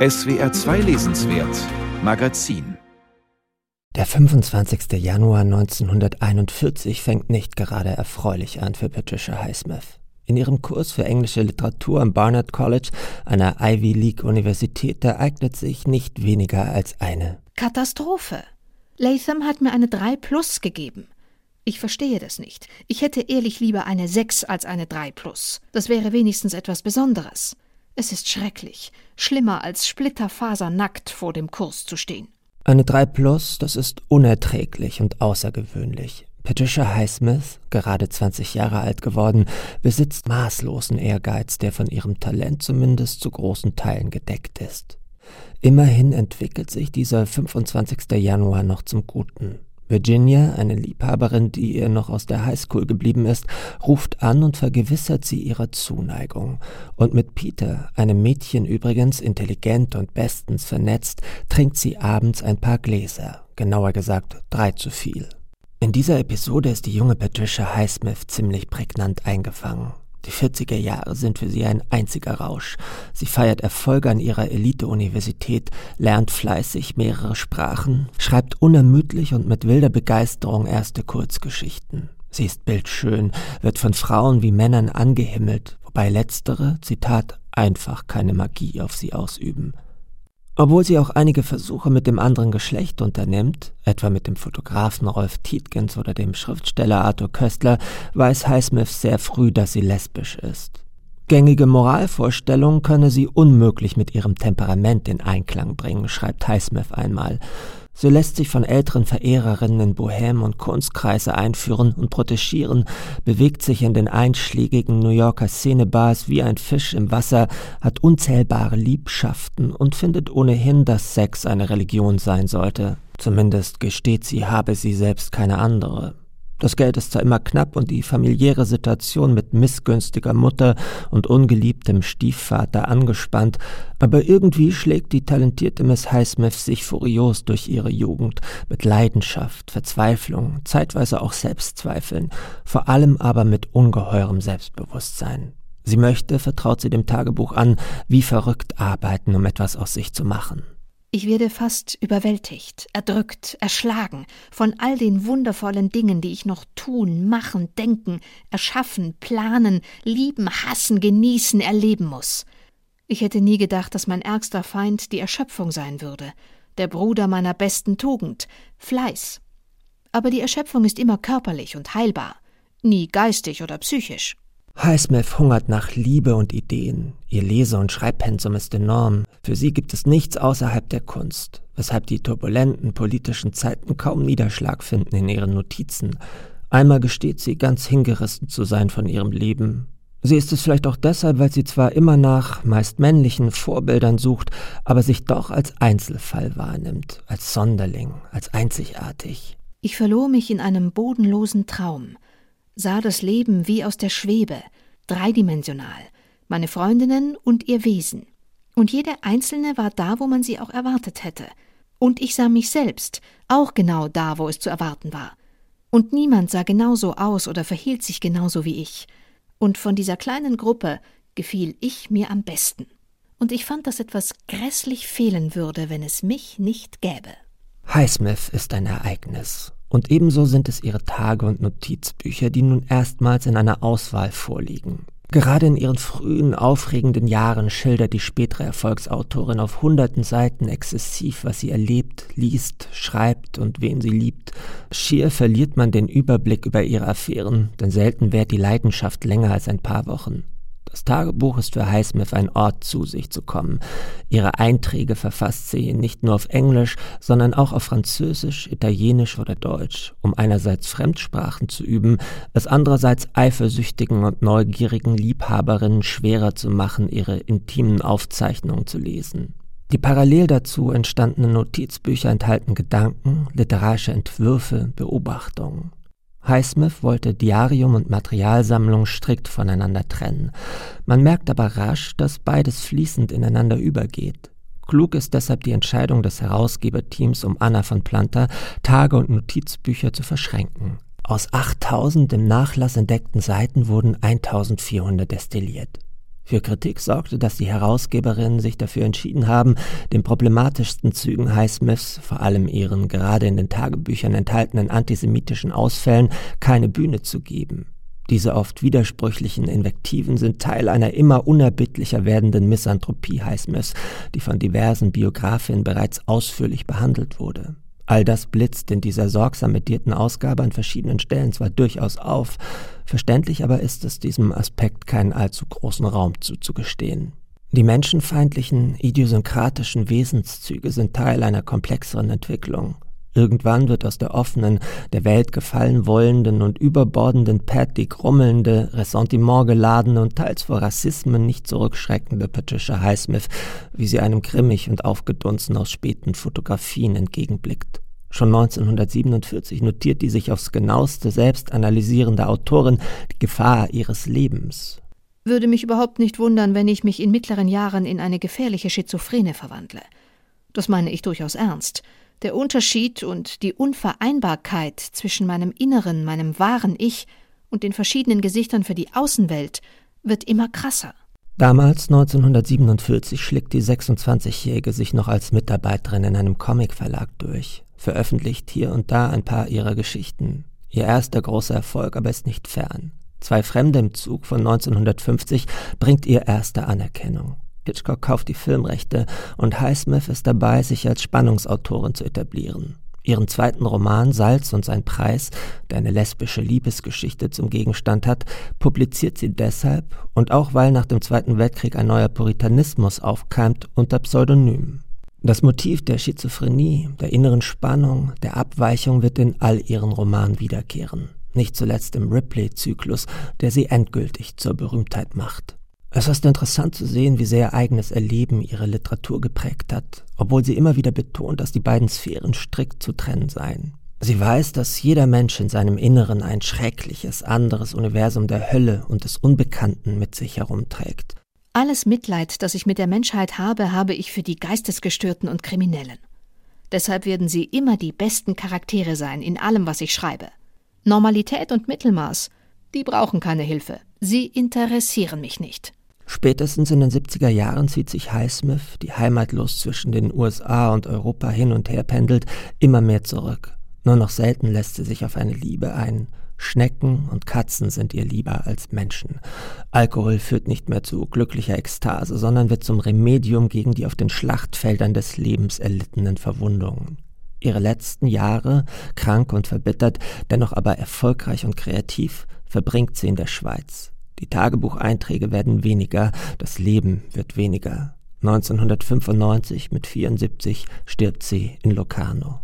SWR 2 Lesenswert Magazin Der 25. Januar 1941 fängt nicht gerade erfreulich an für Patricia Highsmith. In ihrem Kurs für englische Literatur am Barnard College, einer Ivy League Universität, ereignet sich nicht weniger als eine Katastrophe. Latham hat mir eine 3 plus gegeben. Ich verstehe das nicht. Ich hätte ehrlich lieber eine 6 als eine 3 plus. Das wäre wenigstens etwas Besonderes. Es ist schrecklich, schlimmer als splitterfasernackt vor dem Kurs zu stehen. Eine 3 Plus, das ist unerträglich und außergewöhnlich. Patricia Highsmith, gerade 20 Jahre alt geworden, besitzt maßlosen Ehrgeiz, der von ihrem Talent zumindest zu großen Teilen gedeckt ist. Immerhin entwickelt sich dieser 25. Januar noch zum Guten. Virginia, eine Liebhaberin, die ihr noch aus der Highschool geblieben ist, ruft an und vergewissert sie ihrer Zuneigung. Und mit Peter, einem Mädchen übrigens intelligent und bestens vernetzt, trinkt sie abends ein paar Gläser, genauer gesagt drei zu viel. In dieser Episode ist die junge Patricia Highsmith ziemlich prägnant eingefangen. Die 40er Jahre sind für sie ein einziger Rausch. Sie feiert Erfolge an ihrer Elite-Universität, lernt fleißig mehrere Sprachen, schreibt unermüdlich und mit wilder Begeisterung erste Kurzgeschichten. Sie ist bildschön, wird von Frauen wie Männern angehimmelt, wobei letztere, Zitat, einfach keine Magie auf sie ausüben. Obwohl sie auch einige Versuche mit dem anderen Geschlecht unternimmt, etwa mit dem Fotografen Rolf Tietgens oder dem Schriftsteller Arthur Köstler, weiß Highsmith sehr früh, dass sie lesbisch ist. Gängige Moralvorstellungen könne sie unmöglich mit ihrem Temperament in Einklang bringen, schreibt Highsmith einmal. So lässt sich von älteren Verehrerinnen in Bohème und Kunstkreise einführen und protegieren, bewegt sich in den einschlägigen New Yorker Szenebars wie ein Fisch im Wasser, hat unzählbare Liebschaften und findet ohnehin, dass Sex eine Religion sein sollte. Zumindest gesteht sie, habe sie selbst keine andere. Das Geld ist zwar immer knapp und die familiäre Situation mit missgünstiger Mutter und ungeliebtem Stiefvater angespannt, aber irgendwie schlägt die talentierte Miss Highsmith sich furios durch ihre Jugend, mit Leidenschaft, Verzweiflung, zeitweise auch Selbstzweifeln, vor allem aber mit ungeheurem Selbstbewusstsein. Sie möchte, vertraut sie dem Tagebuch an, wie verrückt arbeiten, um etwas aus sich zu machen. Ich werde fast überwältigt, erdrückt, erschlagen von all den wundervollen Dingen, die ich noch tun, machen, denken, erschaffen, planen, lieben, hassen, genießen, erleben muss. Ich hätte nie gedacht, dass mein ärgster Feind die Erschöpfung sein würde, der Bruder meiner besten Tugend, Fleiß. Aber die Erschöpfung ist immer körperlich und heilbar, nie geistig oder psychisch. Highsmith hungert nach Liebe und Ideen. Ihr Lese- und Schreibpensum ist enorm. Für sie gibt es nichts außerhalb der Kunst, weshalb die turbulenten politischen Zeiten kaum Niederschlag finden in ihren Notizen. Einmal gesteht sie, ganz hingerissen zu sein von ihrem Leben. Sie ist es vielleicht auch deshalb, weil sie zwar immer nach meist männlichen Vorbildern sucht, aber sich doch als Einzelfall wahrnimmt, als Sonderling, als einzigartig. Ich verlor mich in einem bodenlosen Traum – sah das Leben wie aus der Schwebe, dreidimensional, meine Freundinnen und ihr Wesen. Und jede einzelne war da, wo man sie auch erwartet hätte. Und ich sah mich selbst, auch genau da, wo es zu erwarten war. Und niemand sah genauso aus oder verhielt sich genauso wie ich. Und von dieser kleinen Gruppe gefiel ich mir am besten. Und ich fand, dass etwas grässlich fehlen würde, wenn es mich nicht gäbe. Highsmith ist ein Ereignis. Und ebenso sind es ihre Tage und Notizbücher, die nun erstmals in einer Auswahl vorliegen. Gerade in ihren frühen, aufregenden Jahren schildert die spätere Erfolgsautorin auf hunderten Seiten exzessiv, was sie erlebt, liest, schreibt und wen sie liebt. Schier verliert man den Überblick über ihre Affären, denn selten währt die Leidenschaft länger als ein paar Wochen. Das Tagebuch ist für Highsmith ein Ort, zu sich zu kommen. Ihre Einträge verfasst sie nicht nur auf Englisch, sondern auch auf Französisch, Italienisch oder Deutsch, um einerseits Fremdsprachen zu üben, es andererseits eifersüchtigen und neugierigen Liebhaberinnen schwerer zu machen, ihre intimen Aufzeichnungen zu lesen. Die parallel dazu entstandenen Notizbücher enthalten Gedanken, literarische Entwürfe, Beobachtungen. Highsmith wollte Diarium und Materialsammlung strikt voneinander trennen. Man merkt aber rasch, dass beides fließend ineinander übergeht. Klug ist deshalb die Entscheidung des Herausgeberteams um Anna von Planta, Tage- und Notizbücher zu verschränken. Aus 8000 im Nachlass entdeckten Seiten wurden 1400 destilliert. Für Kritik sorgte, dass die Herausgeberinnen sich dafür entschieden haben, den problematischsten Zügen Highsmiths, vor allem ihren gerade in den Tagebüchern enthaltenen antisemitischen Ausfällen, keine Bühne zu geben. Diese oft widersprüchlichen Invektiven sind Teil einer immer unerbittlicher werdenden Misanthropie Highsmiths, die von diversen Biografinnen bereits ausführlich behandelt wurde. All das blitzt in dieser sorgsam medierten Ausgabe an verschiedenen Stellen zwar durchaus auf, verständlich aber ist es, diesem Aspekt keinen allzu großen Raum zuzugestehen. Die menschenfeindlichen, idiosynkratischen Wesenszüge sind Teil einer komplexeren Entwicklung. Irgendwann wird aus der offenen, der Welt gefallen wollenden und überbordenden Pat die grummelnde, Ressentiment geladene und teils vor Rassismen nicht zurückschreckende Patricia Highsmith, wie sie einem grimmig und aufgedunsen aus späten Fotografien entgegenblickt. Schon 1947 notiert die sich aufs genaueste selbst analysierende Autorin die Gefahr ihres Lebens. Würde mich überhaupt nicht wundern, wenn ich mich in mittleren Jahren in eine gefährliche Schizophrene verwandle. Das meine ich durchaus ernst. Der Unterschied und die Unvereinbarkeit zwischen meinem inneren, meinem wahren Ich und den verschiedenen Gesichtern für die Außenwelt wird immer krasser. Damals, 1947, schlägt die 26-Jährige sich noch als Mitarbeiterin in einem Comicverlag durch, veröffentlicht hier und da ein paar ihrer Geschichten. Ihr erster großer Erfolg aber ist nicht fern. Zwei Fremde im Zug von 1950 bringt ihr erste Anerkennung. Hitchcock kauft die Filmrechte und Highsmith ist dabei, sich als Spannungsautorin zu etablieren. Ihren zweiten Roman Salz und sein Preis, der eine lesbische Liebesgeschichte zum Gegenstand hat, publiziert sie deshalb und auch weil nach dem Zweiten Weltkrieg ein neuer Puritanismus aufkeimt unter Pseudonym. Das Motiv der Schizophrenie, der inneren Spannung, der Abweichung wird in all ihren Romanen wiederkehren, nicht zuletzt im Ripley-Zyklus, der sie endgültig zur Berühmtheit macht. Es ist interessant zu sehen, wie sehr ihr eigenes Erleben ihre Literatur geprägt hat, obwohl sie immer wieder betont, dass die beiden Sphären strikt zu trennen seien. Sie weiß, dass jeder Mensch in seinem Inneren ein schreckliches, anderes Universum der Hölle und des Unbekannten mit sich herumträgt. Alles Mitleid, das ich mit der Menschheit habe, habe ich für die Geistesgestörten und Kriminellen. Deshalb werden sie immer die besten Charaktere sein in allem, was ich schreibe. Normalität und Mittelmaß, die brauchen keine Hilfe. Sie interessieren mich nicht. Spätestens in den 70er Jahren zieht sich Highsmith, die heimatlos zwischen den USA und Europa hin und her pendelt, immer mehr zurück. Nur noch selten lässt sie sich auf eine Liebe ein. Schnecken und Katzen sind ihr lieber als Menschen. Alkohol führt nicht mehr zu glücklicher Ekstase, sondern wird zum Remedium gegen die auf den Schlachtfeldern des Lebens erlittenen Verwundungen. Ihre letzten Jahre, krank und verbittert, dennoch aber erfolgreich und kreativ, verbringt sie in der Schweiz. Die Tagebucheinträge werden weniger, das Leben wird weniger. 1995 mit 74 stirbt sie in Locarno.